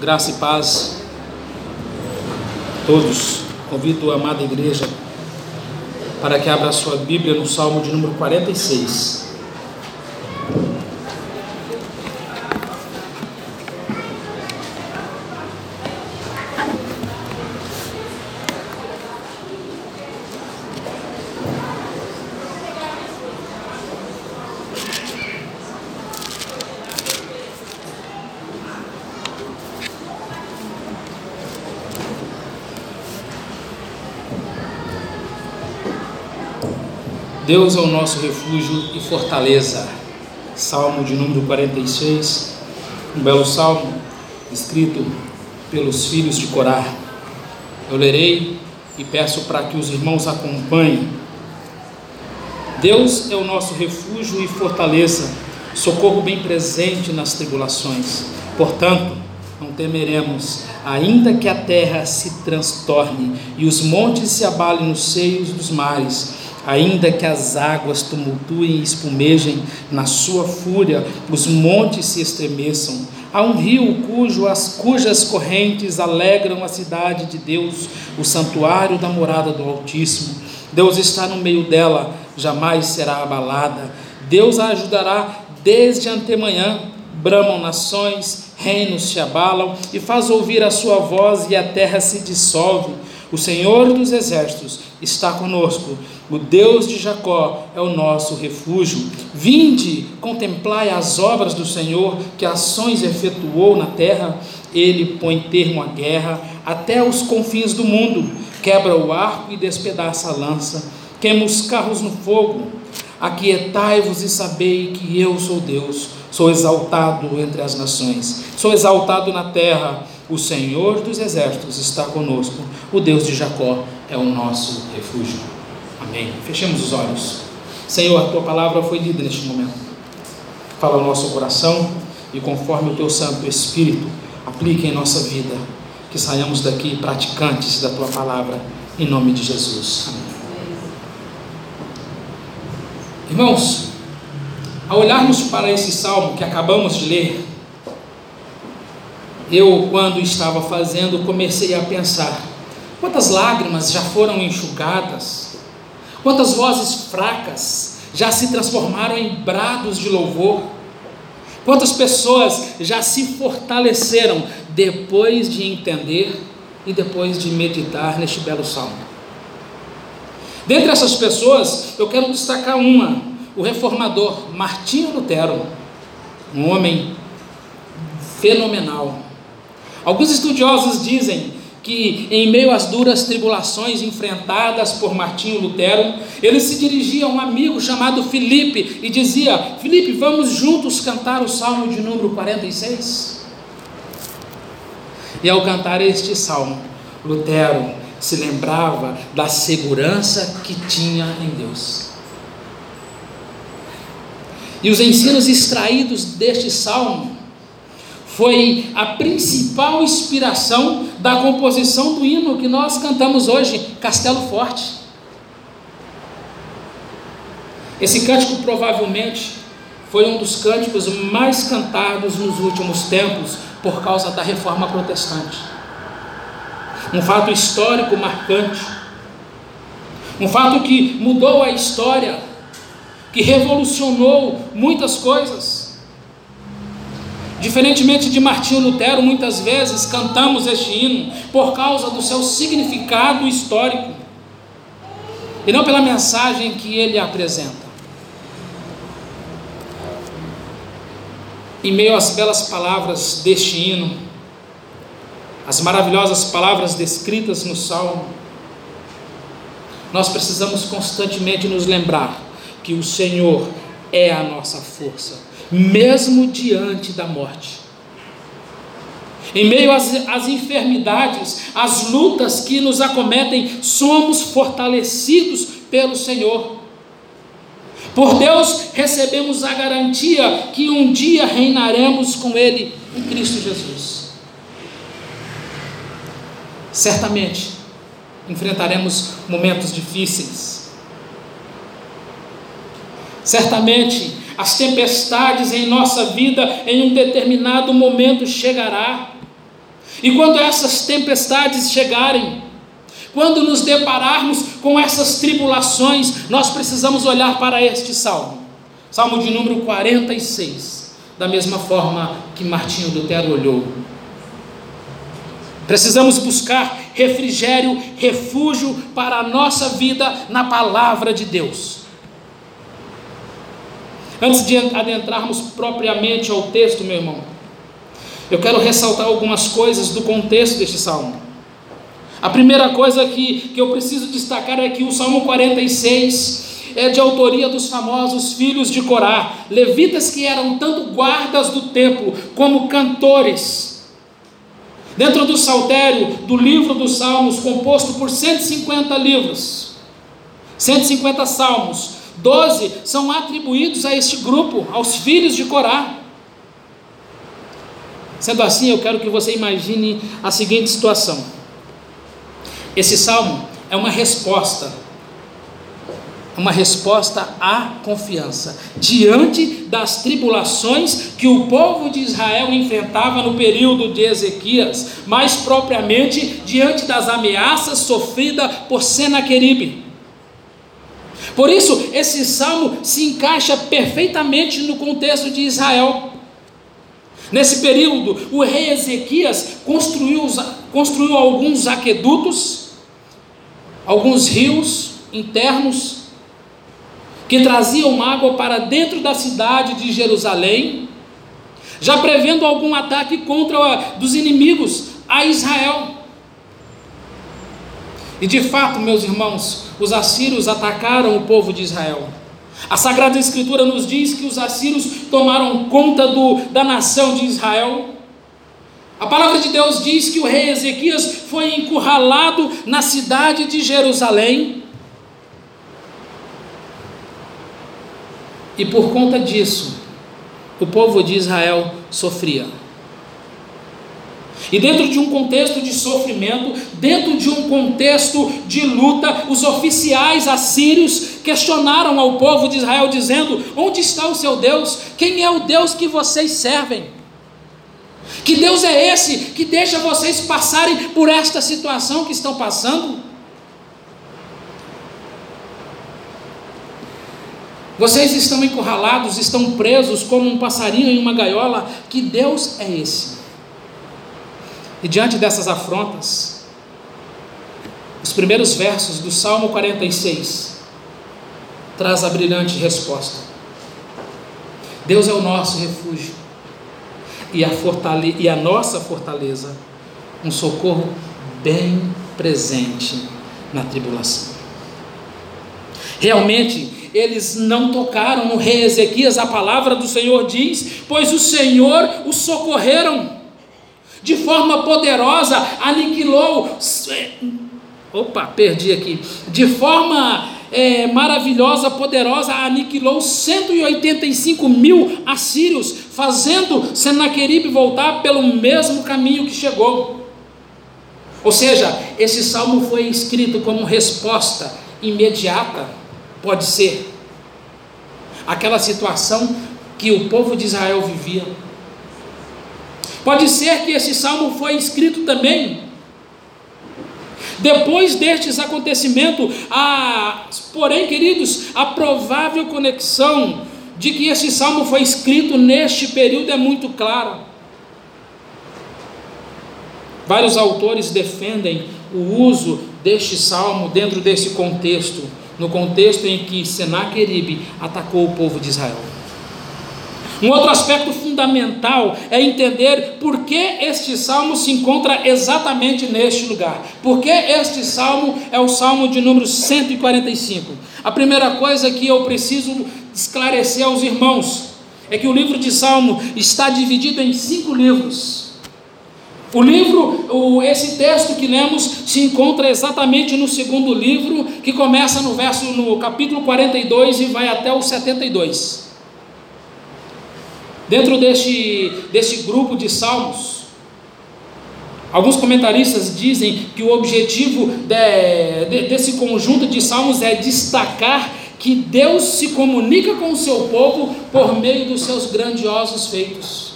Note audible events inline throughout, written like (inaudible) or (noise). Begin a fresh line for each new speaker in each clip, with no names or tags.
Graça e paz a todos. Convido a amada igreja para que abra sua Bíblia no Salmo de número 46. Deus é o nosso refúgio e fortaleza. Salmo de número 46, um belo salmo escrito pelos filhos de Corá. Eu lerei e peço para que os irmãos acompanhem. Deus é o nosso refúgio e fortaleza, socorro bem presente nas tribulações. Portanto, não temeremos, ainda que a terra se transtorne e os montes se abalem nos seios dos mares Ainda que as águas tumultuem e espumejem na sua fúria, os montes se estremeçam. Há um rio cujo, as, cujas correntes alegram a cidade de Deus, o santuário da morada do Altíssimo. Deus está no meio dela, jamais será abalada. Deus a ajudará desde antemanhã. Bramam nações, reinos se abalam, e faz ouvir a sua voz, e a terra se dissolve. O Senhor dos exércitos está conosco o Deus de Jacó é o nosso refúgio. Vinde, contemplai as obras do Senhor, que ações efetuou na terra. Ele põe termo à guerra até os confins do mundo, quebra o arco e despedaça a lança, queima os carros no fogo. Aquietai-vos e sabei que eu sou Deus, sou exaltado entre as nações, sou exaltado na terra. O Senhor dos exércitos está conosco, o Deus de Jacó é o nosso refúgio. Amém. Fechemos os olhos. Senhor, a tua palavra foi lida neste momento. Fala ao nosso coração e conforme o teu Santo Espírito, aplique em nossa vida. Que saiamos daqui praticantes da tua palavra, em nome de Jesus. Amém. Irmãos, ao olharmos para esse salmo que acabamos de ler, eu, quando estava fazendo, comecei a pensar: quantas lágrimas já foram enxugadas Quantas vozes fracas já se transformaram em brados de louvor? Quantas pessoas já se fortaleceram depois de entender e depois de meditar neste belo salmo? Dentre essas pessoas, eu quero destacar uma, o reformador Martinho Lutero, um homem fenomenal. Alguns estudiosos dizem que, em meio às duras tribulações enfrentadas por Martinho Lutero, ele se dirigia a um amigo chamado Felipe e dizia: Felipe, vamos juntos cantar o salmo de número 46? E ao cantar este salmo, Lutero se lembrava da segurança que tinha em Deus. E os ensinos extraídos deste salmo foi a principal inspiração da composição do hino que nós cantamos hoje, Castelo Forte. Esse cântico provavelmente foi um dos cânticos mais cantados nos últimos tempos por causa da reforma protestante. Um fato histórico marcante. Um fato que mudou a história, que revolucionou muitas coisas. Diferentemente de Martinho Lutero, muitas vezes cantamos este hino por causa do seu significado histórico e não pela mensagem que ele apresenta. Em meio às belas palavras deste hino, as maravilhosas palavras descritas no Salmo, nós precisamos constantemente nos lembrar que o Senhor é a nossa força mesmo diante da morte. Em meio às, às, enfermidades, às lutas que nos acometem, somos fortalecidos pelo Senhor. Por Deus recebemos a garantia que um dia reinaremos com Ele em Cristo Jesus. Certamente enfrentaremos momentos difíceis. Certamente as tempestades em nossa vida em um determinado momento chegará. E quando essas tempestades chegarem, quando nos depararmos com essas tribulações, nós precisamos olhar para este salmo, salmo de número 46, da mesma forma que Martinho Lutero olhou. Precisamos buscar refrigério, refúgio para a nossa vida na palavra de Deus. Antes de adentrarmos propriamente ao texto, meu irmão, eu quero ressaltar algumas coisas do contexto deste salmo. A primeira coisa que, que eu preciso destacar é que o Salmo 46 é de autoria dos famosos filhos de Corá, levitas que eram tanto guardas do templo como cantores. Dentro do saltério do livro dos Salmos, composto por 150 livros, 150 salmos, 12 são atribuídos a este grupo, aos filhos de Corá. Sendo assim, eu quero que você imagine a seguinte situação. Esse salmo é uma resposta, uma resposta à confiança diante das tribulações que o povo de Israel enfrentava no período de Ezequias, mais propriamente diante das ameaças sofridas por Senaqueribe. Por isso, esse salmo se encaixa perfeitamente no contexto de Israel. Nesse período, o rei Ezequias construiu, construiu alguns aquedutos alguns rios internos que traziam água para dentro da cidade de Jerusalém, já prevendo algum ataque contra dos inimigos a Israel. E de fato, meus irmãos, os assírios atacaram o povo de Israel. A Sagrada Escritura nos diz que os assírios tomaram conta do, da nação de Israel a palavra de Deus diz que o rei Ezequias foi encurralado na cidade de Jerusalém. E por conta disso, o povo de Israel sofria. E dentro de um contexto de sofrimento, dentro de um contexto de luta, os oficiais assírios questionaram ao povo de Israel, dizendo: Onde está o seu Deus? Quem é o Deus que vocês servem? Que Deus é esse que deixa vocês passarem por esta situação que estão passando? Vocês estão encurralados, estão presos como um passarinho em uma gaiola. Que Deus é esse? E diante dessas afrontas, os primeiros versos do Salmo 46 traz a brilhante resposta. Deus é o nosso refúgio e a, fortale e a nossa fortaleza, um socorro bem presente na tribulação. Realmente, eles não tocaram no rei Ezequias, a palavra do Senhor diz, pois o Senhor os socorreram, de forma poderosa, aniquilou. Opa, perdi aqui. De forma é, maravilhosa, poderosa, aniquilou 185 mil assírios, fazendo Senaqueribe voltar pelo mesmo caminho que chegou. Ou seja, esse salmo foi escrito como resposta imediata, pode ser, aquela situação que o povo de Israel vivia. Pode ser que esse salmo foi escrito também depois destes acontecimentos, há, porém, queridos, a provável conexão de que esse salmo foi escrito neste período é muito clara. Vários autores defendem o uso deste salmo dentro desse contexto, no contexto em que Senaqueribe atacou o povo de Israel. Um outro aspecto fundamental é entender por que este salmo se encontra exatamente neste lugar. Por que este salmo é o salmo de número 145? A primeira coisa que eu preciso esclarecer aos irmãos é que o livro de Salmo está dividido em cinco livros. O livro, o, esse texto que lemos, se encontra exatamente no segundo livro, que começa no verso no capítulo 42 e vai até o 72. Dentro deste, deste grupo de salmos, alguns comentaristas dizem que o objetivo de, de, desse conjunto de salmos é destacar que Deus se comunica com o seu povo por meio dos seus grandiosos feitos.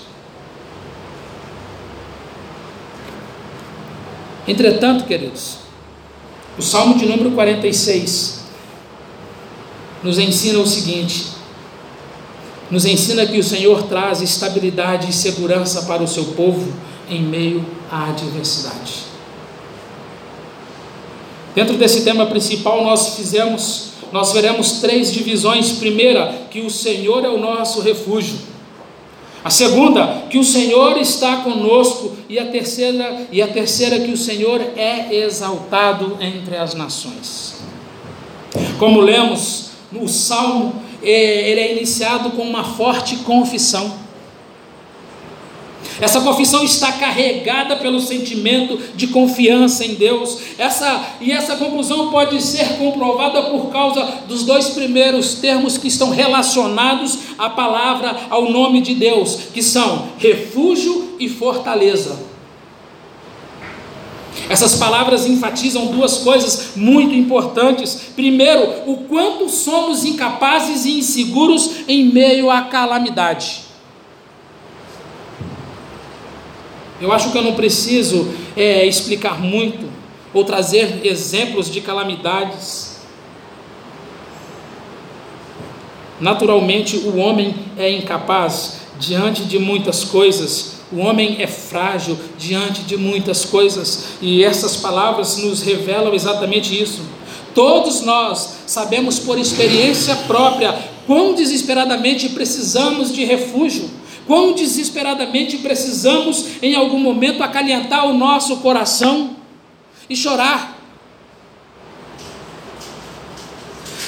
Entretanto, queridos, o Salmo de número 46 nos ensina o seguinte: nos ensina que o Senhor traz estabilidade e segurança para o seu povo em meio à adversidade. Dentro desse tema principal, nós fizemos, nós veremos três divisões. Primeira, que o Senhor é o nosso refúgio. A segunda, que o Senhor está conosco, e a terceira, e a terceira que o Senhor é exaltado entre as nações. Como lemos no Salmo, ele é iniciado com uma forte confissão. Essa confissão está carregada pelo sentimento de confiança em Deus. Essa e essa conclusão pode ser comprovada por causa dos dois primeiros termos que estão relacionados à palavra, ao nome de Deus, que são refúgio e fortaleza. Essas palavras enfatizam duas coisas muito importantes. Primeiro, o quanto somos incapazes e inseguros em meio à calamidade. Eu acho que eu não preciso é, explicar muito ou trazer exemplos de calamidades. Naturalmente, o homem é incapaz diante de muitas coisas, o homem é frágil diante de muitas coisas, e essas palavras nos revelam exatamente isso. Todos nós sabemos por experiência própria quão desesperadamente precisamos de refúgio Quão desesperadamente precisamos, em algum momento, acalentar o nosso coração e chorar.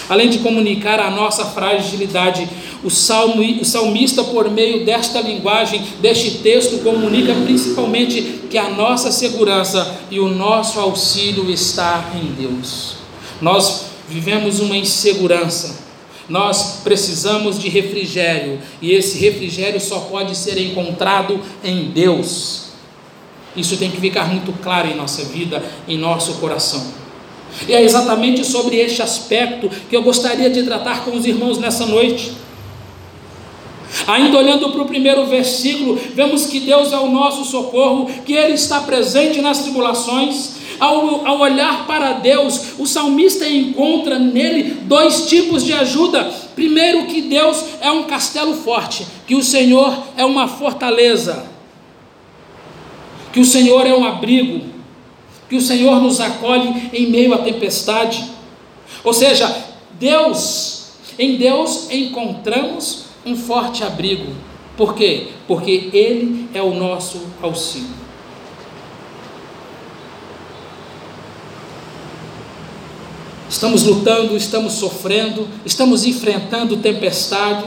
Além de comunicar a nossa fragilidade, o, salmo, o salmista, por meio desta linguagem, deste texto, comunica principalmente que a nossa segurança e o nosso auxílio está em Deus. Nós vivemos uma insegurança nós precisamos de refrigério e esse refrigério só pode ser encontrado em Deus. Isso tem que ficar muito claro em nossa vida, em nosso coração. E é exatamente sobre este aspecto que eu gostaria de tratar com os irmãos nessa noite. Ainda olhando para o primeiro versículo, vemos que Deus é o nosso socorro, que Ele está presente nas tribulações, ao, ao olhar para Deus, o salmista encontra nele dois tipos de ajuda. Primeiro, que Deus é um castelo forte, que o Senhor é uma fortaleza, que o Senhor é um abrigo, que o Senhor nos acolhe em meio à tempestade. Ou seja, Deus, em Deus encontramos um forte abrigo. Por quê? Porque Ele é o nosso auxílio. Estamos lutando, estamos sofrendo, estamos enfrentando tempestade,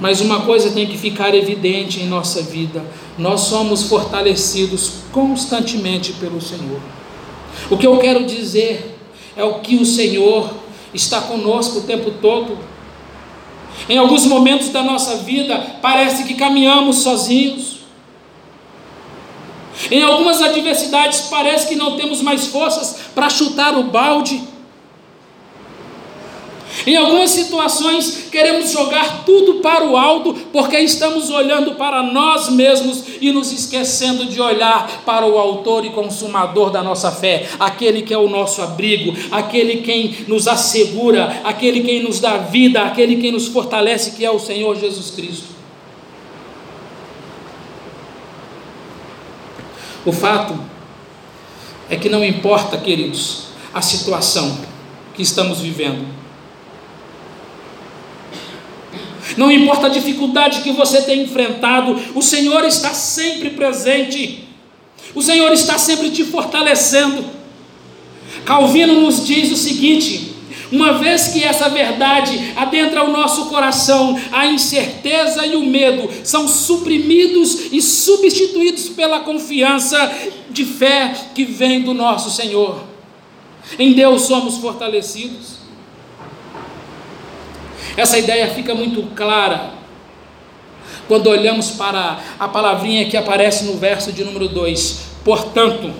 mas uma coisa tem que ficar evidente em nossa vida: nós somos fortalecidos constantemente pelo Senhor. O que eu quero dizer é o que o Senhor está conosco o tempo todo. Em alguns momentos da nossa vida, parece que caminhamos sozinhos. Em algumas adversidades, parece que não temos mais forças para chutar o balde. Em algumas situações, queremos jogar tudo para o alto, porque estamos olhando para nós mesmos e nos esquecendo de olhar para o Autor e Consumador da nossa fé, aquele que é o nosso abrigo, aquele quem nos assegura, aquele quem nos dá vida, aquele quem nos fortalece, que é o Senhor Jesus Cristo. O fato é que não importa, queridos, a situação que estamos vivendo não importa a dificuldade que você tem enfrentado, o Senhor está sempre presente, o Senhor está sempre te fortalecendo. Calvino nos diz o seguinte: uma vez que essa verdade adentra o nosso coração, a incerteza e o medo são suprimidos e substituídos pela confiança de fé que vem do nosso Senhor. Em Deus somos fortalecidos. Essa ideia fica muito clara quando olhamos para a palavrinha que aparece no verso de número 2. Portanto,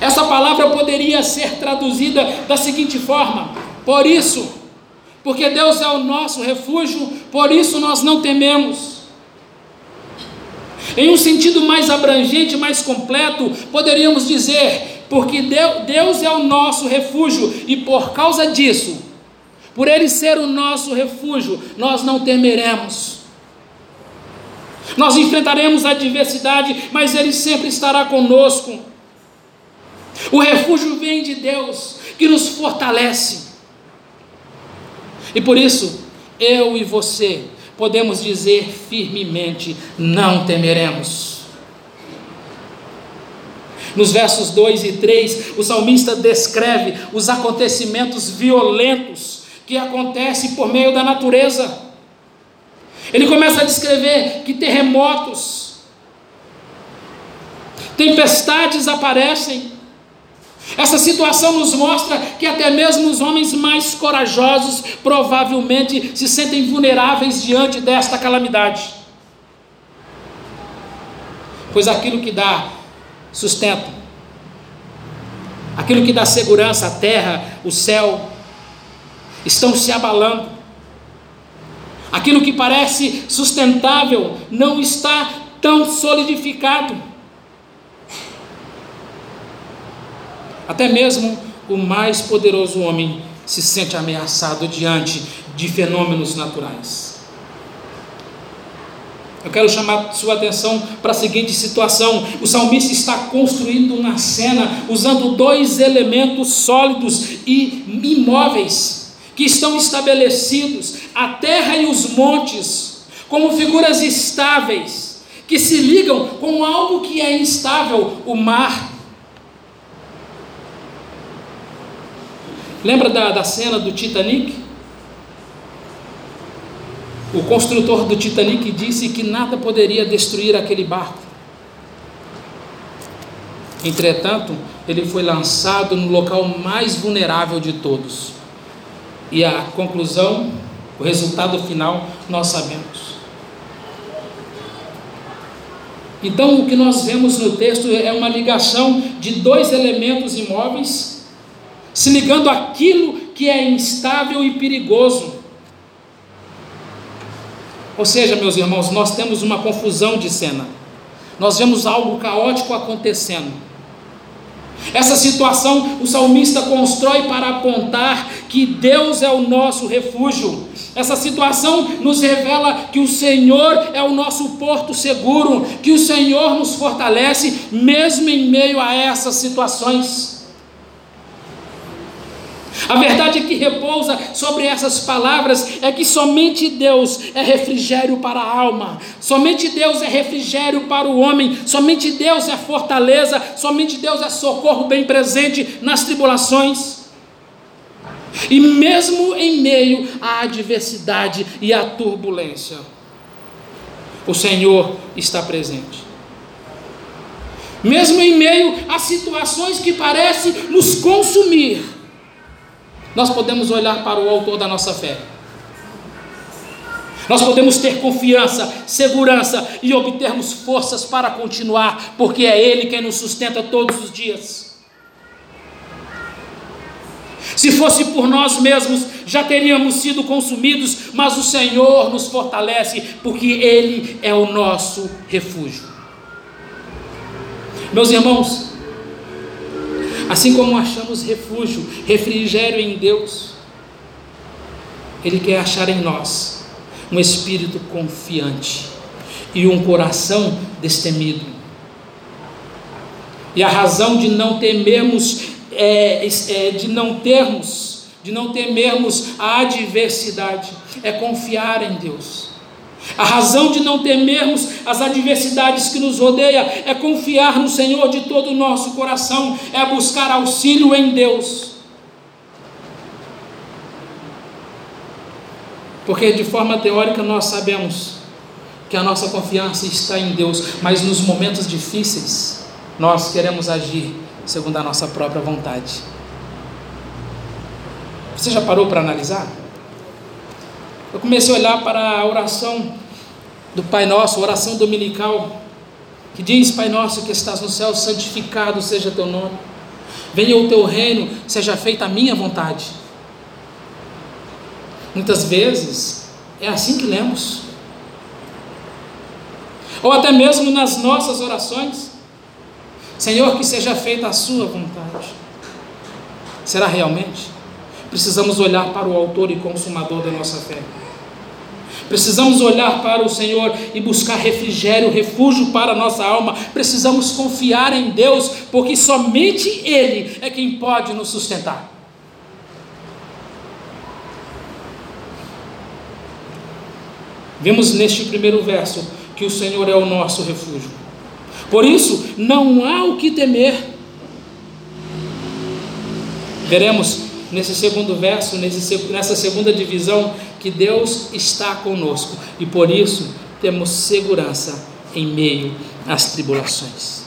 essa palavra poderia ser traduzida da seguinte forma: por isso, porque Deus é o nosso refúgio, por isso nós não tememos. Em um sentido mais abrangente, mais completo, poderíamos dizer: porque Deus é o nosso refúgio e por causa disso, por Ele ser o nosso refúgio, nós não temeremos. Nós enfrentaremos a adversidade, mas Ele sempre estará conosco. O refúgio vem de Deus, que nos fortalece. E por isso, eu e você podemos dizer firmemente: não temeremos. Nos versos 2 e 3, o salmista descreve os acontecimentos violentos que acontecem por meio da natureza. Ele começa a descrever que terremotos, tempestades aparecem, essa situação nos mostra que até mesmo os homens mais corajosos provavelmente se sentem vulneráveis diante desta calamidade. Pois aquilo que dá sustento, aquilo que dá segurança, a terra, o céu, estão se abalando. Aquilo que parece sustentável não está tão solidificado. Até mesmo o mais poderoso homem se sente ameaçado diante de fenômenos naturais. Eu quero chamar sua atenção para a seguinte situação: o salmista está construindo uma cena usando dois elementos sólidos e imóveis que estão estabelecidos, a terra e os montes, como figuras estáveis que se ligam com algo que é instável, o mar Lembra da, da cena do Titanic? O construtor do Titanic disse que nada poderia destruir aquele barco. Entretanto, ele foi lançado no local mais vulnerável de todos. E a conclusão, o resultado final, nós sabemos. Então, o que nós vemos no texto é uma ligação de dois elementos imóveis se ligando àquilo que é instável e perigoso. Ou seja, meus irmãos, nós temos uma confusão de cena, nós vemos algo caótico acontecendo. Essa situação o salmista constrói para apontar que Deus é o nosso refúgio. Essa situação nos revela que o Senhor é o nosso porto seguro, que o Senhor nos fortalece mesmo em meio a essas situações. A verdade que repousa sobre essas palavras é que somente Deus é refrigério para a alma, somente Deus é refrigério para o homem, somente Deus é fortaleza, somente Deus é socorro bem presente nas tribulações. E mesmo em meio à adversidade e à turbulência, o Senhor está presente. Mesmo em meio a situações que parecem nos consumir, nós podemos olhar para o autor da nossa fé. Nós podemos ter confiança, segurança e obtermos forças para continuar, porque é Ele quem nos sustenta todos os dias. Se fosse por nós mesmos, já teríamos sido consumidos, mas o Senhor nos fortalece, porque Ele é o nosso refúgio. Meus irmãos, Assim como achamos refúgio, refrigério em Deus, Ele quer achar em nós um espírito confiante e um coração destemido. E a razão de não temermos, é, é, de não termos, de não temermos a adversidade, é confiar em Deus. A razão de não temermos as adversidades que nos rodeia é confiar no Senhor de todo o nosso coração, é buscar auxílio em Deus. Porque de forma teórica nós sabemos que a nossa confiança está em Deus, mas nos momentos difíceis nós queremos agir segundo a nossa própria vontade. Você já parou para analisar? Eu comecei a olhar para a oração do Pai Nosso, oração dominical, que diz: Pai Nosso que estás no céu, santificado seja teu nome, venha o teu reino, seja feita a minha vontade. Muitas vezes é assim que lemos. ou até mesmo nas nossas orações. Senhor, que seja feita a Sua vontade. Será realmente? Precisamos olhar para o Autor e Consumador da nossa fé. Precisamos olhar para o Senhor e buscar refrigério, refúgio para a nossa alma. Precisamos confiar em Deus, porque somente Ele é quem pode nos sustentar. Vimos neste primeiro verso que o Senhor é o nosso refúgio. Por isso, não há o que temer. Veremos nesse segundo verso, nesse, nessa segunda divisão, que Deus está conosco e por isso temos segurança em meio às tribulações.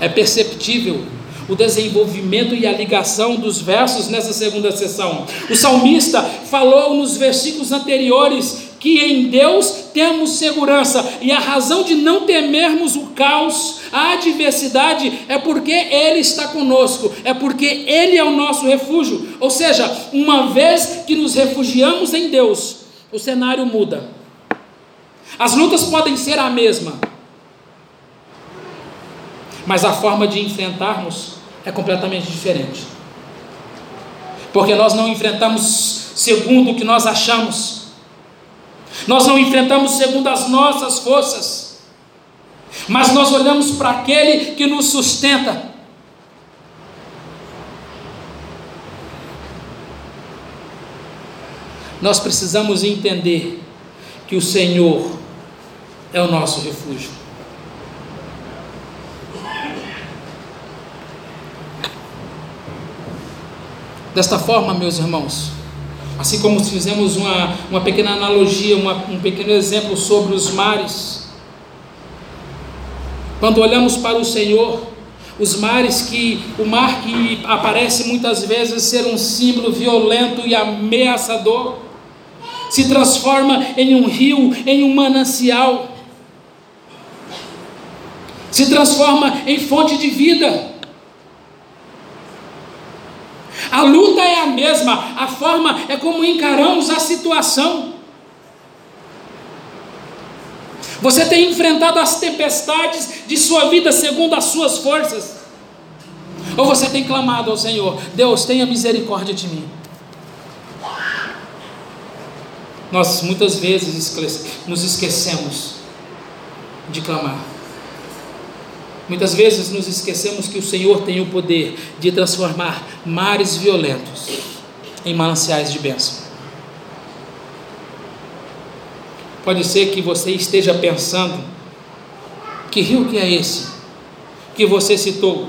É perceptível o desenvolvimento e a ligação dos versos nessa segunda sessão. O salmista falou nos versículos anteriores que em Deus temos segurança, e a razão de não temermos o caos, a adversidade, é porque Ele está conosco, é porque Ele é o nosso refúgio. Ou seja, uma vez que nos refugiamos em Deus, o cenário muda. As lutas podem ser a mesma, mas a forma de enfrentarmos é completamente diferente. Porque nós não enfrentamos segundo o que nós achamos, nós não enfrentamos segundo as nossas forças, mas nós olhamos para aquele que nos sustenta. Nós precisamos entender que o Senhor é o nosso refúgio. Desta forma, meus irmãos, Assim como fizemos uma, uma pequena analogia, uma, um pequeno exemplo sobre os mares. Quando olhamos para o Senhor, os mares que o mar que aparece muitas vezes ser um símbolo violento e ameaçador, se transforma em um rio, em um manancial, se transforma em fonte de vida. A luta é a mesma, a forma é como encaramos a situação. Você tem enfrentado as tempestades de sua vida segundo as suas forças? Ou você tem clamado ao Senhor: Deus, tenha misericórdia de mim? Nós muitas vezes nos esquecemos de clamar. Muitas vezes nos esquecemos que o Senhor tem o poder de transformar mares violentos em mananciais de bênção. Pode ser que você esteja pensando: que rio que é esse que você citou?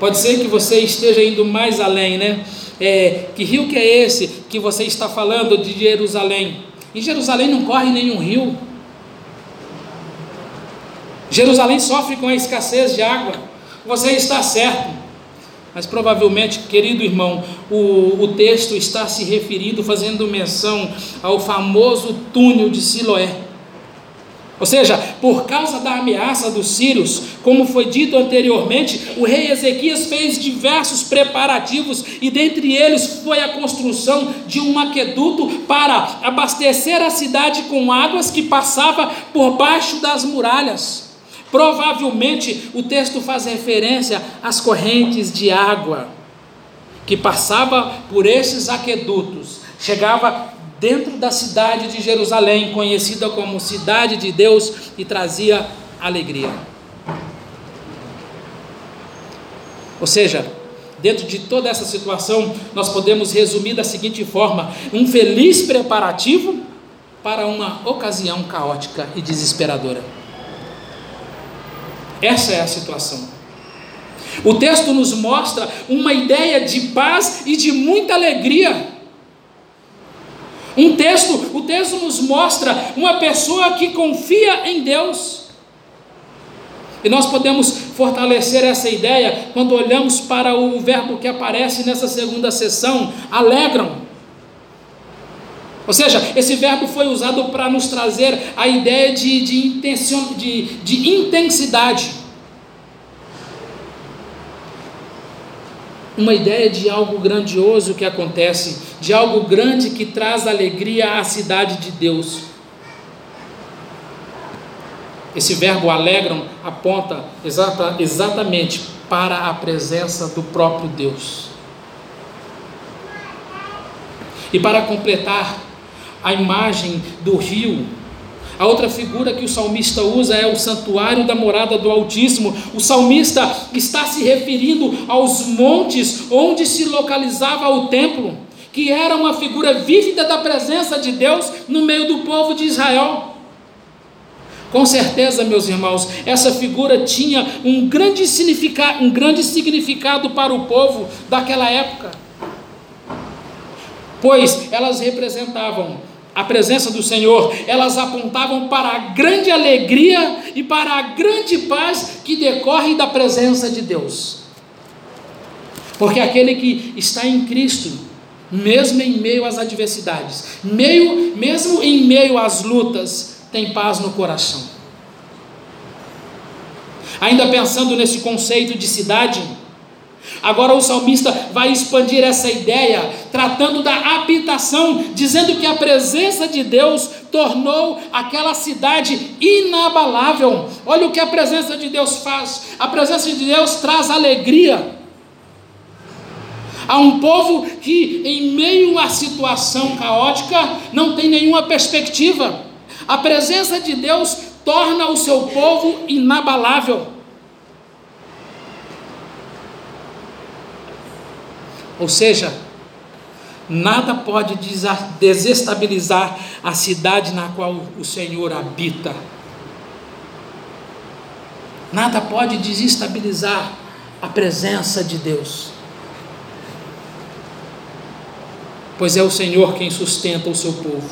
Pode ser que você esteja indo mais além, né? É, que rio que é esse que você está falando de Jerusalém? Em Jerusalém não corre nenhum rio. Jerusalém sofre com a escassez de água. Você está certo. Mas provavelmente, querido irmão, o, o texto está se referindo, fazendo menção ao famoso túnel de Siloé. Ou seja, por causa da ameaça dos sírios, como foi dito anteriormente, o rei Ezequias fez diversos preparativos e dentre eles foi a construção de um aqueduto para abastecer a cidade com águas que passava por baixo das muralhas. Provavelmente o texto faz referência às correntes de água que passava por esses aquedutos, chegava dentro da cidade de Jerusalém, conhecida como cidade de Deus, e trazia alegria. Ou seja, dentro de toda essa situação, nós podemos resumir da seguinte forma: um feliz preparativo para uma ocasião caótica e desesperadora. Essa é a situação. O texto nos mostra uma ideia de paz e de muita alegria. Um texto, o texto nos mostra uma pessoa que confia em Deus. E nós podemos fortalecer essa ideia quando olhamos para o verbo que aparece nessa segunda sessão, alegram. Ou seja, esse verbo foi usado para nos trazer a ideia de, de, intenção, de, de intensidade. Uma ideia de algo grandioso que acontece, de algo grande que traz alegria à cidade de Deus. Esse verbo alegram aponta exata, exatamente para a presença do próprio Deus. E para completar a imagem do rio, a outra figura que o salmista usa é o santuário da morada do Altíssimo. O salmista está se referindo aos montes onde se localizava o templo, que era uma figura vívida da presença de Deus no meio do povo de Israel. Com certeza, meus irmãos, essa figura tinha um grande significado, um grande significado para o povo daquela época. Pois elas representavam a presença do Senhor, elas apontavam para a grande alegria e para a grande paz que decorre da presença de Deus. Porque aquele que está em Cristo, mesmo em meio às adversidades, meio, mesmo em meio às lutas, tem paz no coração. Ainda pensando nesse conceito de cidade, Agora o salmista vai expandir essa ideia, tratando da habitação, dizendo que a presença de Deus tornou aquela cidade inabalável. Olha o que a presença de Deus faz: a presença de Deus traz alegria. A um povo que, em meio à situação caótica, não tem nenhuma perspectiva. A presença de Deus torna o seu povo inabalável. Ou seja, nada pode desestabilizar a cidade na qual o Senhor habita. Nada pode desestabilizar a presença de Deus. Pois é o Senhor quem sustenta o seu povo.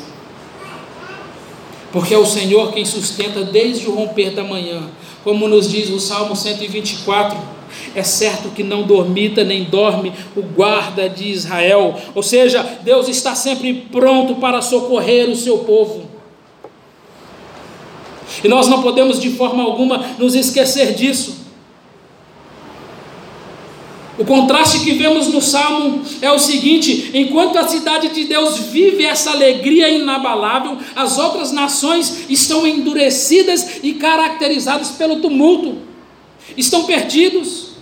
Porque é o Senhor quem sustenta desde o romper da manhã, como nos diz o Salmo 124 é certo que não dormita nem dorme o guarda de Israel. Ou seja, Deus está sempre pronto para socorrer o seu povo. E nós não podemos de forma alguma nos esquecer disso. O contraste que vemos no Salmo é o seguinte: enquanto a cidade de Deus vive essa alegria inabalável, as outras nações estão endurecidas e caracterizadas pelo tumulto, estão perdidos.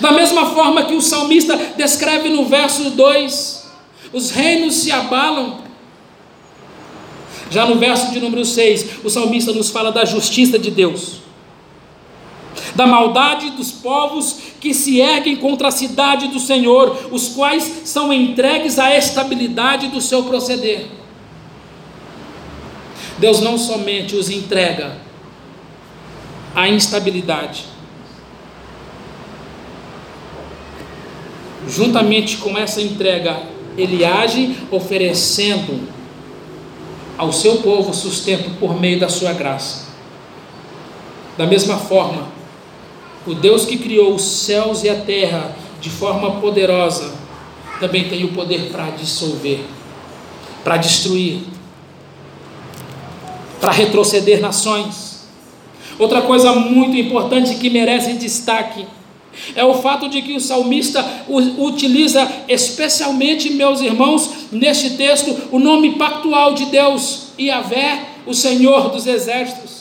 Da mesma forma que o salmista descreve no verso 2, os reinos se abalam. Já no verso de número 6, o salmista nos fala da justiça de Deus, da maldade dos povos que se erguem contra a cidade do Senhor, os quais são entregues à estabilidade do seu proceder. Deus não somente os entrega à instabilidade, juntamente com essa entrega, ele age oferecendo ao seu povo sustento por meio da sua graça. Da mesma forma, o Deus que criou os céus e a terra de forma poderosa, também tem o poder para dissolver, para destruir, para retroceder nações. Outra coisa muito importante que merece destaque é o fato de que o salmista utiliza especialmente, meus irmãos, neste texto, o nome pactual de Deus, Yahvé, o Senhor dos Exércitos.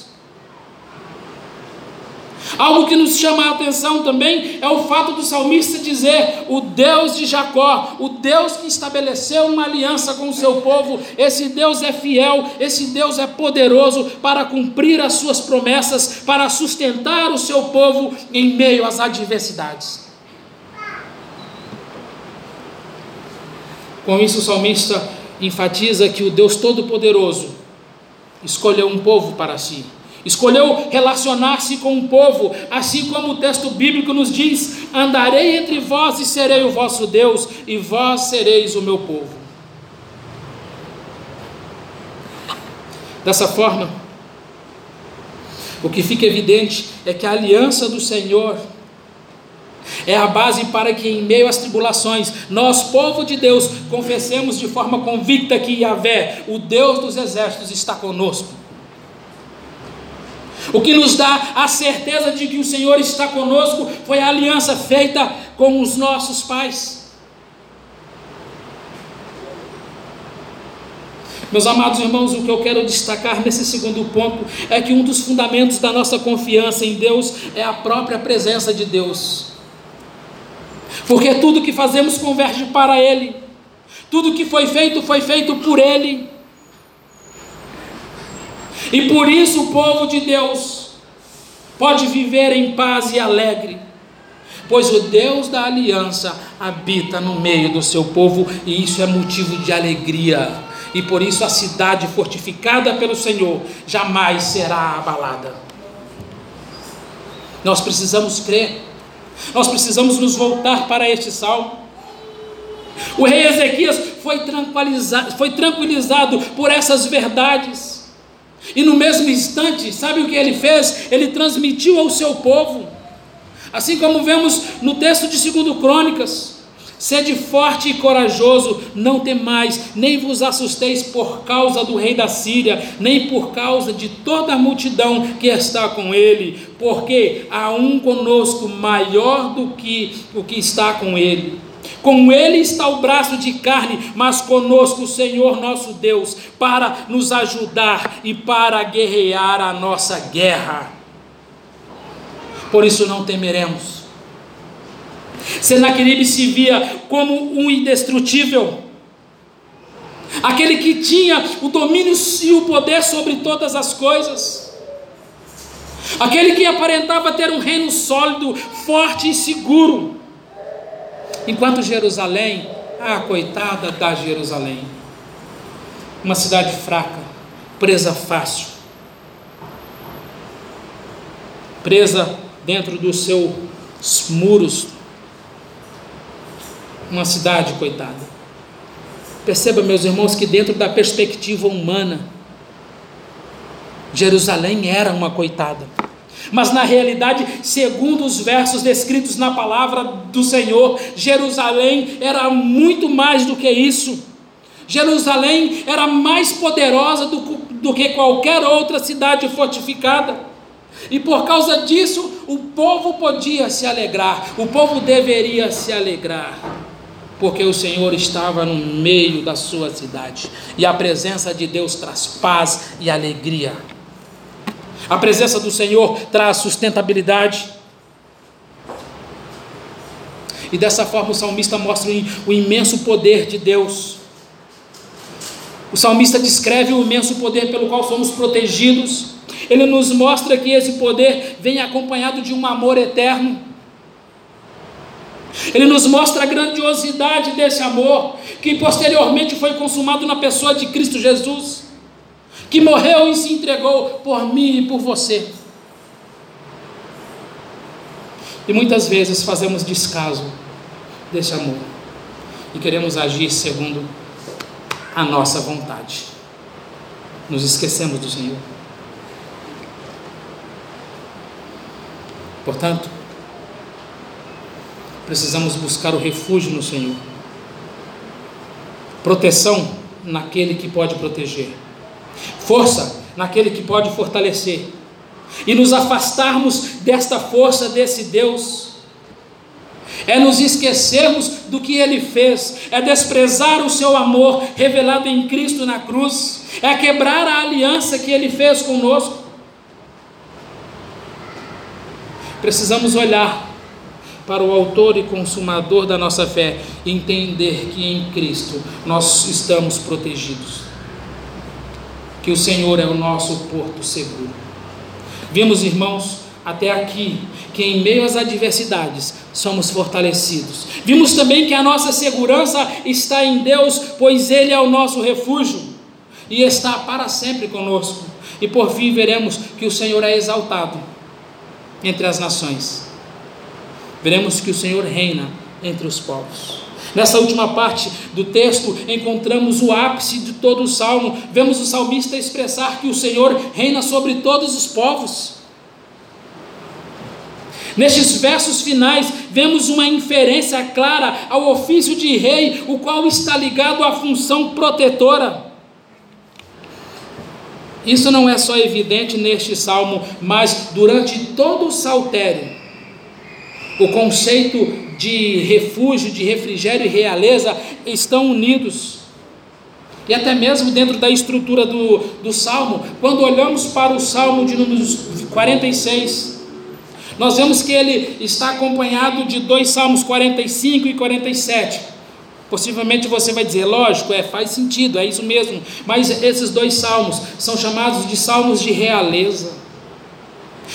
Algo que nos chama a atenção também é o fato do salmista dizer: o Deus de Jacó, o Deus que estabeleceu uma aliança com o seu povo, esse Deus é fiel, esse Deus é poderoso para cumprir as suas promessas, para sustentar o seu povo em meio às adversidades. Com isso, o salmista enfatiza que o Deus Todo-Poderoso escolheu um povo para si escolheu relacionar-se com o povo, assim como o texto bíblico nos diz: Andarei entre vós e serei o vosso Deus, e vós sereis o meu povo. Dessa forma, o que fica evidente é que a aliança do Senhor é a base para que, em meio às tribulações, nós, povo de Deus, confessemos de forma convicta que Yahvé, o Deus dos exércitos, está conosco. O que nos dá a certeza de que o Senhor está conosco foi a aliança feita com os nossos pais. Meus amados irmãos, o que eu quero destacar nesse segundo ponto é que um dos fundamentos da nossa confiança em Deus é a própria presença de Deus. Porque tudo que fazemos converge para Ele, tudo que foi feito foi feito por Ele. E por isso o povo de Deus pode viver em paz e alegre, pois o Deus da aliança habita no meio do seu povo e isso é motivo de alegria e por isso a cidade fortificada pelo Senhor jamais será abalada. Nós precisamos crer, nós precisamos nos voltar para este salmo. O rei Ezequias foi tranquilizado, foi tranquilizado por essas verdades, e no mesmo instante, sabe o que ele fez? Ele transmitiu ao seu povo, assim como vemos no texto de 2 Crônicas. Sede forte e corajoso, não temais, nem vos assusteis por causa do rei da Síria, nem por causa de toda a multidão que está com ele, porque há um conosco maior do que o que está com ele. Com ele está o braço de carne, mas conosco o Senhor nosso Deus, para nos ajudar e para guerrear a nossa guerra. Por isso não temeremos Senaqueribe se via como um indestrutível, aquele que tinha o domínio e o poder sobre todas as coisas, aquele que aparentava ter um reino sólido, forte e seguro, enquanto Jerusalém, ah, coitada da Jerusalém, uma cidade fraca, presa fácil, presa dentro dos seus muros uma cidade, coitada. Perceba, meus irmãos, que dentro da perspectiva humana, Jerusalém era uma coitada. Mas na realidade, segundo os versos descritos na palavra do Senhor, Jerusalém era muito mais do que isso. Jerusalém era mais poderosa do, do que qualquer outra cidade fortificada. E por causa disso, o povo podia se alegrar, o povo deveria se alegrar porque o Senhor estava no meio da sua cidade, e a presença de Deus traz paz e alegria. A presença do Senhor traz sustentabilidade. E dessa forma o salmista mostra o imenso poder de Deus. O salmista descreve o imenso poder pelo qual somos protegidos. Ele nos mostra que esse poder vem acompanhado de um amor eterno. Ele nos mostra a grandiosidade desse amor, que posteriormente foi consumado na pessoa de Cristo Jesus, que morreu e se entregou por mim e por você. E muitas vezes fazemos descaso desse amor e queremos agir segundo a nossa vontade. Nos esquecemos do Senhor. Portanto, precisamos buscar o refúgio no Senhor. Proteção naquele que pode proteger. Força naquele que pode fortalecer. E nos afastarmos desta força desse Deus é nos esquecermos do que ele fez, é desprezar o seu amor revelado em Cristo na cruz, é quebrar a aliança que ele fez conosco. Precisamos olhar para o autor e consumador da nossa fé, entender que em Cristo nós estamos protegidos, que o Senhor é o nosso porto seguro. Vimos, irmãos, até aqui, que em meio às adversidades somos fortalecidos. Vimos também que a nossa segurança está em Deus, pois Ele é o nosso refúgio e está para sempre conosco. E por fim veremos que o Senhor é exaltado entre as nações veremos que o Senhor reina entre os povos. Nessa última parte do texto, encontramos o ápice de todo o salmo. Vemos o salmista expressar que o Senhor reina sobre todos os povos. Nestes versos finais, vemos uma inferência clara ao ofício de rei, o qual está ligado à função protetora. Isso não é só evidente neste salmo, mas durante todo o saltério o conceito de refúgio, de refrigério e realeza estão unidos. E até mesmo dentro da estrutura do, do salmo, quando olhamos para o salmo de número 46, nós vemos que ele está acompanhado de dois salmos 45 e 47. Possivelmente você vai dizer, lógico, é, faz sentido, é isso mesmo. Mas esses dois salmos são chamados de salmos de realeza.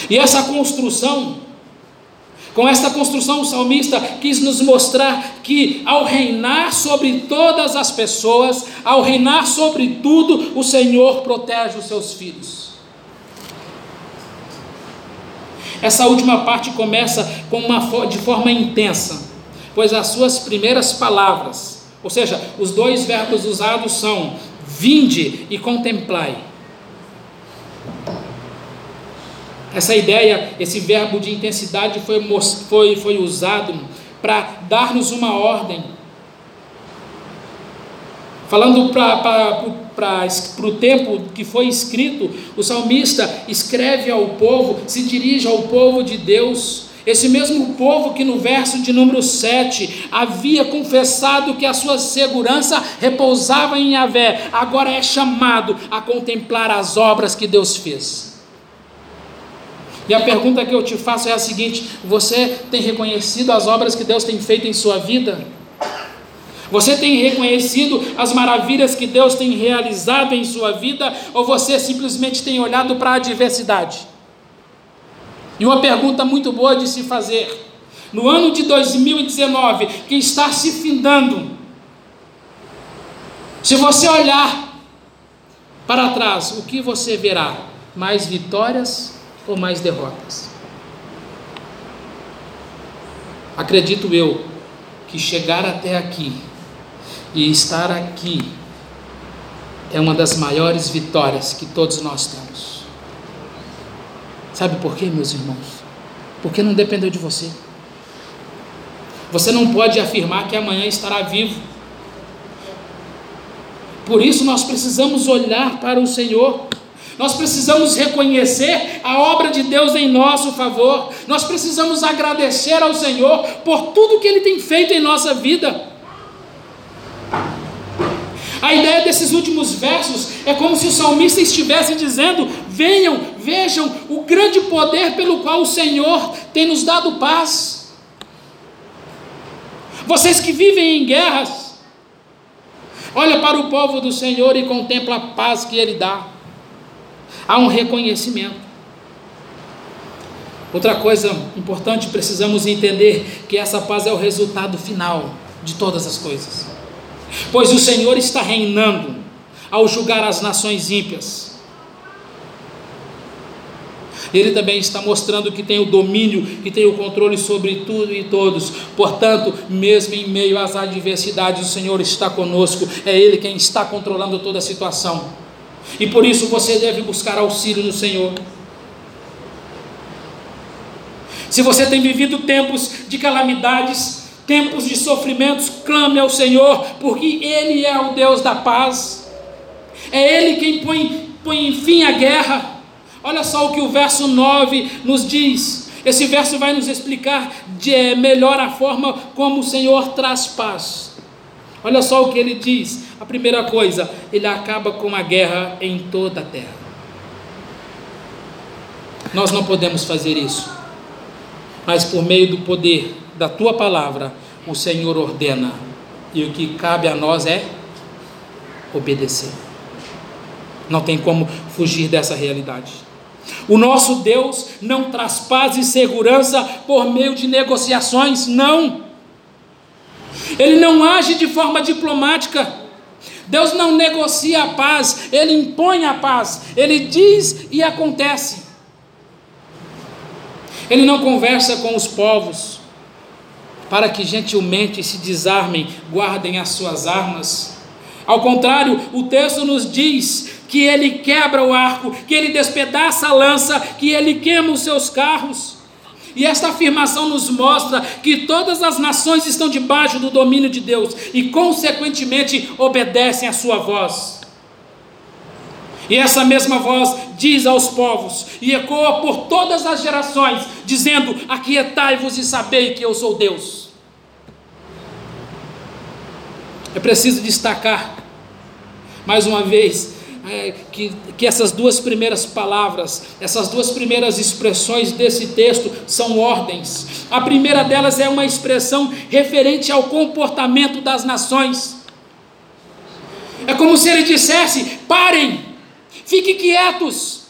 E essa construção com esta construção, o salmista quis nos mostrar que, ao reinar sobre todas as pessoas, ao reinar sobre tudo, o Senhor protege os seus filhos. Essa última parte começa com uma, de forma intensa, pois as suas primeiras palavras, ou seja, os dois verbos usados são vinde e contemplai. Essa ideia, esse verbo de intensidade foi, foi, foi usado para dar-nos uma ordem. Falando para o tempo que foi escrito, o salmista escreve ao povo, se dirige ao povo de Deus. Esse mesmo povo que no verso de número 7 havia confessado que a sua segurança repousava em Yahvé, agora é chamado a contemplar as obras que Deus fez. E a pergunta que eu te faço é a seguinte: você tem reconhecido as obras que Deus tem feito em sua vida? Você tem reconhecido as maravilhas que Deus tem realizado em sua vida? Ou você simplesmente tem olhado para a adversidade? E uma pergunta muito boa de se fazer: no ano de 2019, que está se findando, se você olhar para trás, o que você verá? Mais vitórias ou mais derrotas? Acredito eu que chegar até aqui e estar aqui é uma das maiores vitórias que todos nós temos. Sabe por quê, meus irmãos? Porque não dependeu de você. Você não pode afirmar que amanhã estará vivo. Por isso nós precisamos olhar para o Senhor nós precisamos reconhecer a obra de Deus em nosso favor. Nós precisamos agradecer ao Senhor por tudo que Ele tem feito em nossa vida. A ideia desses últimos versos é como se o salmista estivesse dizendo: venham, vejam o grande poder pelo qual o Senhor tem nos dado paz. Vocês que vivem em guerras, olha para o povo do Senhor e contempla a paz que Ele dá há um reconhecimento. Outra coisa importante, precisamos entender que essa paz é o resultado final de todas as coisas. Pois o Senhor está reinando ao julgar as nações ímpias. Ele também está mostrando que tem o domínio, que tem o controle sobre tudo e todos. Portanto, mesmo em meio às adversidades, o Senhor está conosco. É Ele quem está controlando toda a situação. E por isso você deve buscar auxílio no Senhor. Se você tem vivido tempos de calamidades, tempos de sofrimentos, clame ao Senhor, porque Ele é o Deus da paz. É Ele quem põe, põe fim à guerra. Olha só o que o verso 9 nos diz. Esse verso vai nos explicar de, é, melhor a forma como o Senhor traz paz. Olha só o que ele diz. A primeira coisa, ele acaba com a guerra em toda a terra. Nós não podemos fazer isso, mas por meio do poder da tua palavra, o Senhor ordena, e o que cabe a nós é obedecer. Não tem como fugir dessa realidade. O nosso Deus não traz paz e segurança por meio de negociações, não. Ele não age de forma diplomática. Deus não negocia a paz, Ele impõe a paz, Ele diz e acontece. Ele não conversa com os povos para que gentilmente se desarmem, guardem as suas armas. Ao contrário, o texto nos diz que ele quebra o arco, que ele despedaça a lança, que ele queima os seus carros. E esta afirmação nos mostra que todas as nações estão debaixo do domínio de Deus e, consequentemente, obedecem à sua voz. E essa mesma voz diz aos povos e ecoa por todas as gerações, dizendo: Aquietai-vos e sabei que eu sou Deus. É preciso destacar mais uma vez, é, que, que essas duas primeiras palavras, essas duas primeiras expressões desse texto são ordens. A primeira delas é uma expressão referente ao comportamento das nações. É como se ele dissesse: parem, fiquem quietos.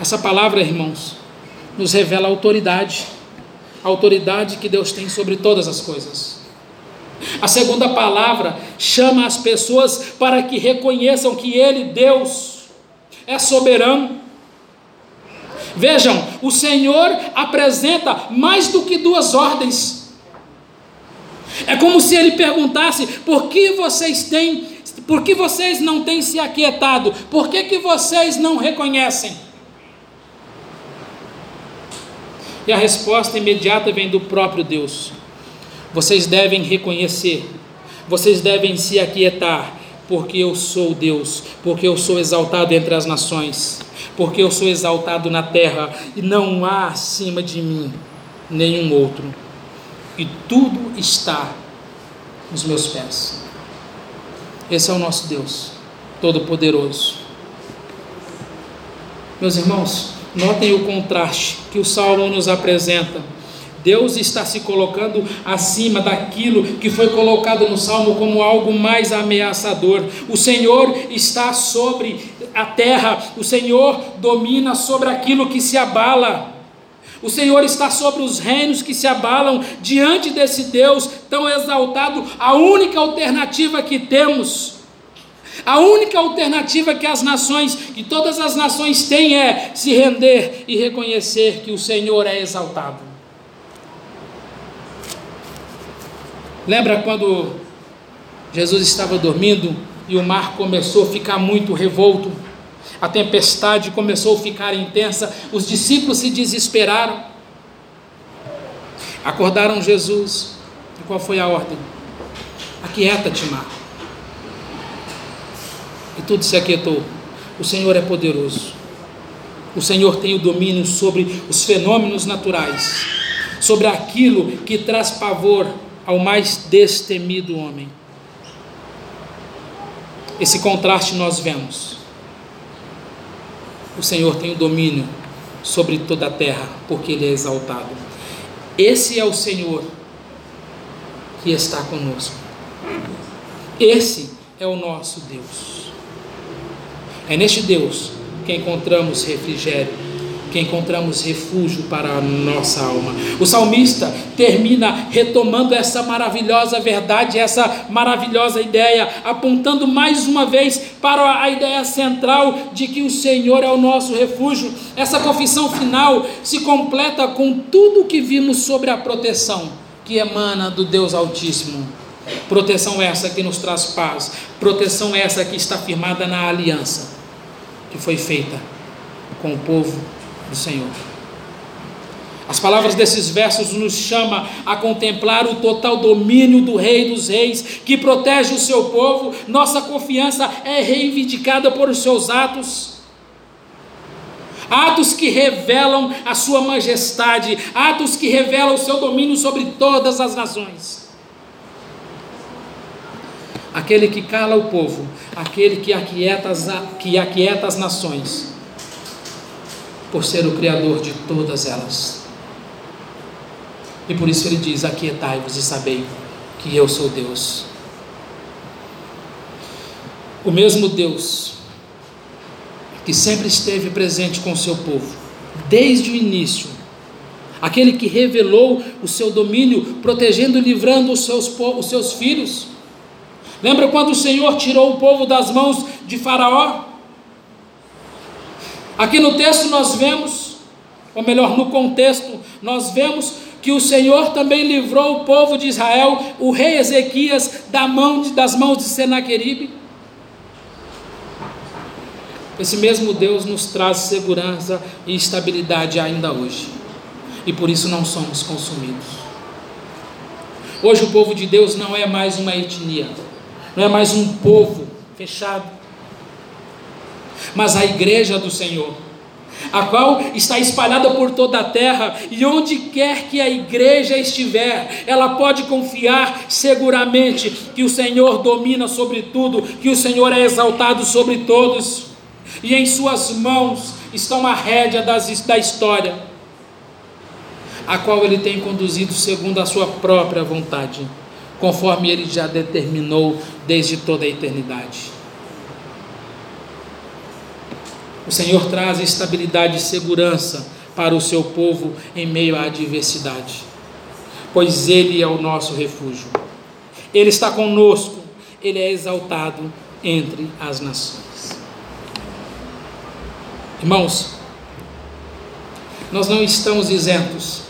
Essa palavra, irmãos, nos revela a autoridade, a autoridade que Deus tem sobre todas as coisas. A segunda palavra chama as pessoas para que reconheçam que Ele, Deus, é soberano. Vejam, o Senhor apresenta mais do que duas ordens. É como se ele perguntasse: por que vocês têm, por que vocês não têm se aquietado? Por que, que vocês não reconhecem? E a resposta imediata vem do próprio Deus. Vocês devem reconhecer, vocês devem se aquietar, porque eu sou Deus, porque eu sou exaltado entre as nações, porque eu sou exaltado na terra e não há acima de mim nenhum outro, e tudo está nos meus pés. Esse é o nosso Deus, Todo-Poderoso. Meus irmãos, notem o contraste que o Salmo nos apresenta Deus está se colocando acima daquilo que foi colocado no Salmo como algo mais ameaçador. O Senhor está sobre a terra, o Senhor domina sobre aquilo que se abala. O Senhor está sobre os reinos que se abalam diante desse Deus tão exaltado. A única alternativa que temos, a única alternativa que as nações, que todas as nações têm é se render e reconhecer que o Senhor é exaltado. Lembra quando Jesus estava dormindo e o mar começou a ficar muito revolto? A tempestade começou a ficar intensa, os discípulos se desesperaram. Acordaram Jesus. E qual foi a ordem? Aquieta-te, mar. E tudo se aquietou. O Senhor é poderoso. O Senhor tem o domínio sobre os fenômenos naturais, sobre aquilo que traz pavor ao mais destemido homem. Esse contraste nós vemos. O Senhor tem o domínio sobre toda a terra, porque Ele é exaltado. Esse é o Senhor que está conosco. Esse é o nosso Deus. É neste Deus que encontramos refrigério que encontramos refúgio para a nossa alma. O salmista termina retomando essa maravilhosa verdade, essa maravilhosa ideia, apontando mais uma vez para a ideia central de que o Senhor é o nosso refúgio. Essa confissão final se completa com tudo o que vimos sobre a proteção que emana do Deus Altíssimo. Proteção essa que nos traz paz, proteção essa que está firmada na aliança que foi feita com o povo do Senhor. As palavras desses versos nos chama a contemplar o total domínio do Rei dos Reis, que protege o seu povo. Nossa confiança é reivindicada por os seus atos. Atos que revelam a sua majestade, atos que revelam o seu domínio sobre todas as nações. Aquele que cala o povo, aquele que aquieta as, que aquieta as nações por ser o Criador de todas elas. E por isso ele diz: Aquietai-vos e sabei que eu sou Deus. O mesmo Deus que sempre esteve presente com o seu povo, desde o início, aquele que revelou o seu domínio, protegendo e livrando os seus, os seus filhos. Lembra quando o Senhor tirou o povo das mãos de Faraó? Aqui no texto nós vemos, ou melhor, no contexto, nós vemos que o Senhor também livrou o povo de Israel, o rei Ezequias, da mão de, das mãos de Senaqueribe. Esse mesmo Deus nos traz segurança e estabilidade ainda hoje, e por isso não somos consumidos. Hoje o povo de Deus não é mais uma etnia, não é mais um povo fechado, mas a igreja do Senhor, a qual está espalhada por toda a terra, e onde quer que a igreja estiver, ela pode confiar seguramente que o Senhor domina sobre tudo, que o Senhor é exaltado sobre todos, e em Suas mãos estão a rédea das, da história, a qual Ele tem conduzido segundo a Sua própria vontade, conforme Ele já determinou desde toda a eternidade. O Senhor traz estabilidade e segurança para o seu povo em meio à adversidade, pois Ele é o nosso refúgio. Ele está conosco, Ele é exaltado entre as nações. Irmãos, nós não estamos isentos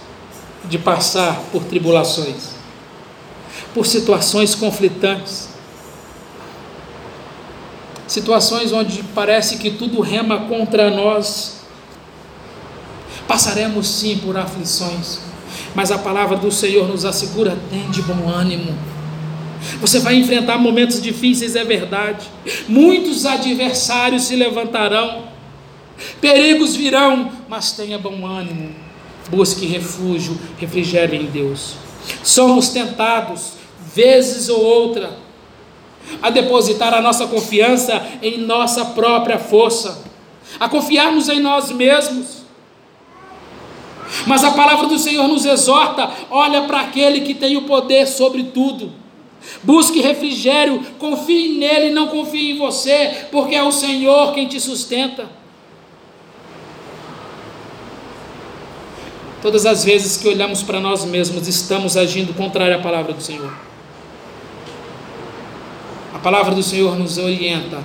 de passar por tribulações, por situações conflitantes, situações onde parece que tudo rema contra nós. Passaremos sim por aflições, mas a palavra do Senhor nos assegura: tem de bom ânimo. Você vai enfrentar momentos difíceis, é verdade. Muitos adversários se levantarão, perigos virão, mas tenha bom ânimo. Busque refúgio, refrigério em Deus. Somos tentados, vezes ou outra, a depositar a nossa confiança em nossa própria força, a confiarmos em nós mesmos. Mas a palavra do Senhor nos exorta: olha para aquele que tem o poder sobre tudo. Busque refrigério, confie nele, não confie em você, porque é o Senhor quem te sustenta. Todas as vezes que olhamos para nós mesmos, estamos agindo contrário à palavra do Senhor palavra do Senhor nos orienta: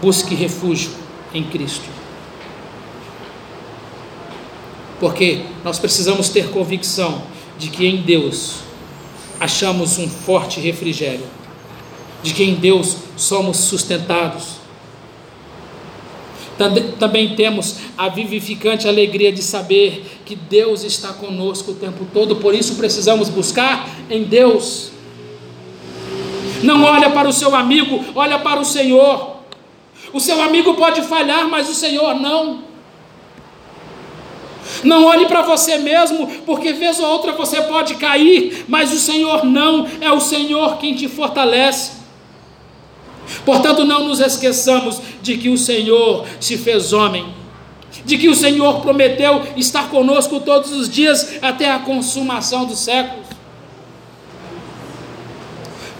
busque refúgio em Cristo. Porque nós precisamos ter convicção de que em Deus achamos um forte refrigério, de que em Deus somos sustentados. Também temos a vivificante alegria de saber que Deus está conosco o tempo todo, por isso precisamos buscar em Deus não olha para o seu amigo, olha para o Senhor. O seu amigo pode falhar, mas o Senhor não. Não olhe para você mesmo, porque vez ou outra você pode cair, mas o Senhor não, é o Senhor quem te fortalece. Portanto, não nos esqueçamos de que o Senhor se fez homem, de que o Senhor prometeu estar conosco todos os dias até a consumação dos séculos.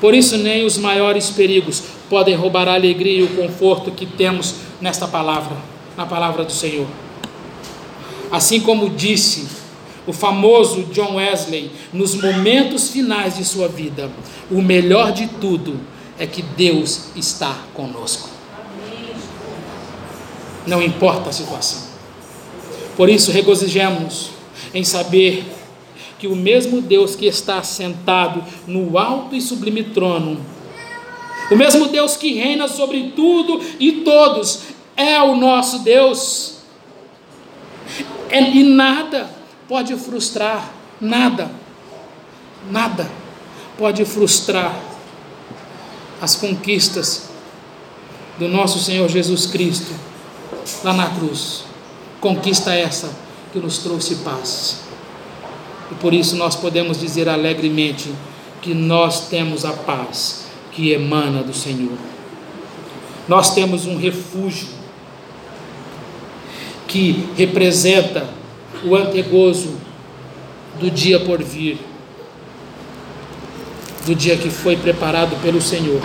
Por isso, nem os maiores perigos podem roubar a alegria e o conforto que temos nesta palavra, na palavra do Senhor. Assim como disse o famoso John Wesley nos momentos finais de sua vida, o melhor de tudo é que Deus está conosco. Não importa a situação. Por isso, regozijemos em saber que o mesmo Deus que está sentado no alto e sublime trono, o mesmo Deus que reina sobre tudo e todos, é o nosso Deus. É, e nada pode frustrar, nada, nada pode frustrar as conquistas do nosso Senhor Jesus Cristo lá na cruz. Conquista essa que nos trouxe paz. E por isso nós podemos dizer alegremente que nós temos a paz que emana do Senhor. Nós temos um refúgio que representa o antegozo do dia por vir, do dia que foi preparado pelo Senhor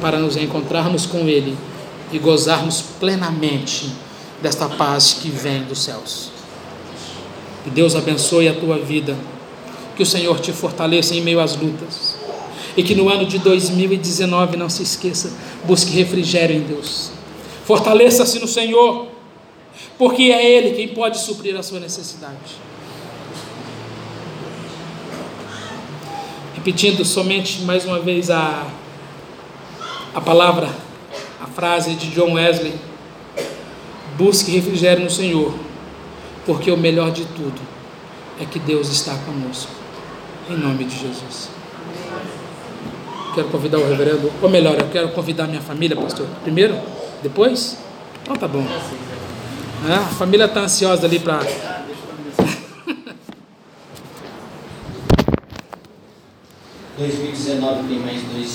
para nos encontrarmos com Ele e gozarmos plenamente desta paz que vem dos céus. Que Deus abençoe a tua vida. Que o Senhor te fortaleça em meio às lutas. E que no ano de 2019, não se esqueça, busque refrigério em Deus. Fortaleça-se no Senhor, porque é Ele quem pode suprir a sua necessidade. Repetindo somente mais uma vez a, a palavra, a frase de John Wesley: busque refrigério no Senhor porque o melhor de tudo é que Deus está conosco. Em nome de Jesus. Quero convidar o reverendo, ou melhor, eu quero convidar minha família, pastor. Primeiro? Depois? Então tá bom. Né? A família está ansiosa ali para. (laughs)
Dois mil e dezenove tem mais dois